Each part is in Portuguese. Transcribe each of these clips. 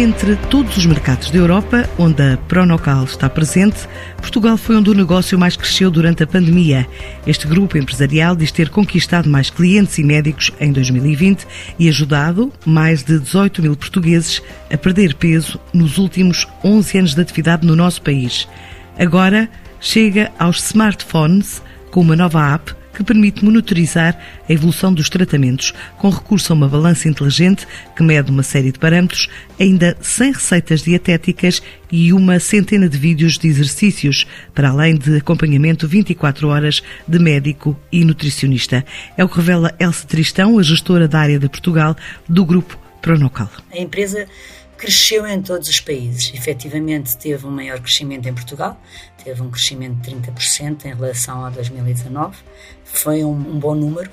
Entre todos os mercados da Europa, onde a Pronocal está presente, Portugal foi onde o negócio mais cresceu durante a pandemia. Este grupo empresarial diz ter conquistado mais clientes e médicos em 2020 e ajudado mais de 18 mil portugueses a perder peso nos últimos 11 anos de atividade no nosso país. Agora chega aos smartphones com uma nova app que permite monitorizar a evolução dos tratamentos, com recurso a uma balança inteligente que mede uma série de parâmetros, ainda sem receitas dietéticas e uma centena de vídeos de exercícios, para além de acompanhamento 24 horas de médico e nutricionista. É o que revela Elsa Tristão, a gestora da área de Portugal do grupo Pronocal. A empresa cresceu em todos os países. Efetivamente, teve um maior crescimento em Portugal, teve um crescimento de 30% em relação a 2019. Foi um, um bom número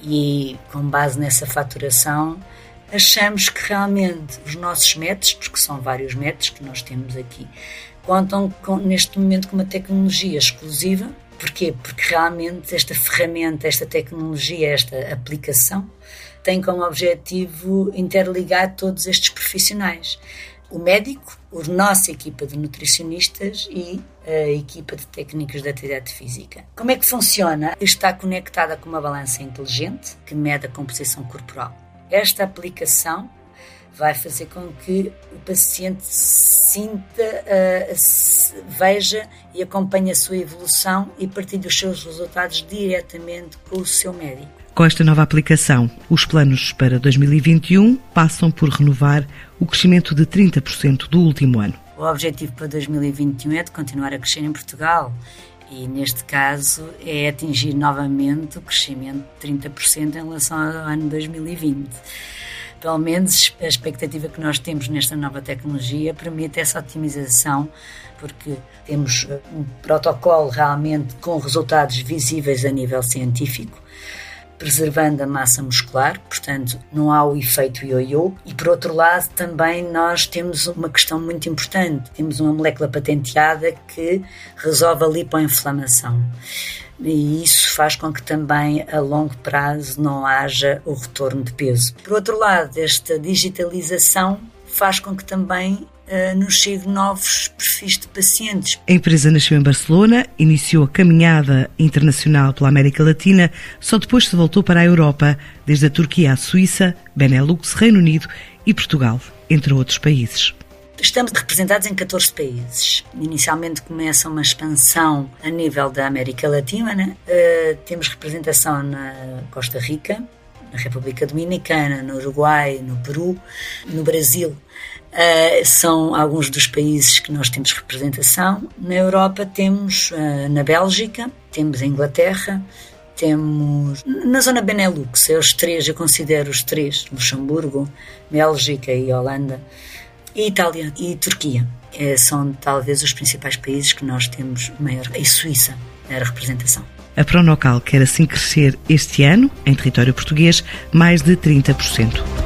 e, com base nessa faturação, achamos que realmente os nossos métodos, porque são vários métodos que nós temos aqui, contam com, neste momento com uma tecnologia exclusiva. Porquê? Porque realmente esta ferramenta, esta tecnologia, esta aplicação tem como objetivo interligar todos estes profissionais. O médico, a nossa equipa de nutricionistas e a equipa de técnicos de atividade física. Como é que funciona? Está conectada com uma balança inteligente que mede a composição corporal. Esta aplicação vai fazer com que o paciente sinta, uh, veja e acompanhe a sua evolução e partilhe os seus resultados diretamente com o seu médico. Com esta nova aplicação, os planos para 2021 passam por renovar o crescimento de 30% do último ano. O objetivo para 2021 é de continuar a crescer em Portugal e, neste caso, é atingir novamente o crescimento de 30% em relação ao ano 2020 pelo menos a expectativa que nós temos nesta nova tecnologia permite essa otimização, porque temos um protocolo realmente com resultados visíveis a nível científico preservando a massa muscular, portanto não há o efeito ioiô. E por outro lado, também nós temos uma questão muito importante: temos uma molécula patenteada que resolve a lipoinflamação. E isso faz com que também a longo prazo não haja o retorno de peso. Por outro lado, esta digitalização faz com que também nos chegue novos perfis de pacientes. A empresa nasceu em Barcelona, iniciou a caminhada internacional pela América Latina, só depois se voltou para a Europa, desde a Turquia à Suíça, Benelux, Reino Unido e Portugal, entre outros países. Estamos representados em 14 países. Inicialmente começa uma expansão a nível da América Latina. Né? Uh, temos representação na Costa Rica, na República Dominicana, no Uruguai, no Peru, no Brasil. Uh, são alguns dos países que nós temos representação. Na Europa temos uh, na Bélgica, temos a Inglaterra, temos na zona Benelux, é os três, eu considero os três, Luxemburgo, Bélgica e Holanda, e Itália e Turquia. É, são talvez os principais países que nós temos maior, e Suíça, era representação. A Pronocal quer assim crescer este ano, em território português, mais de 30%.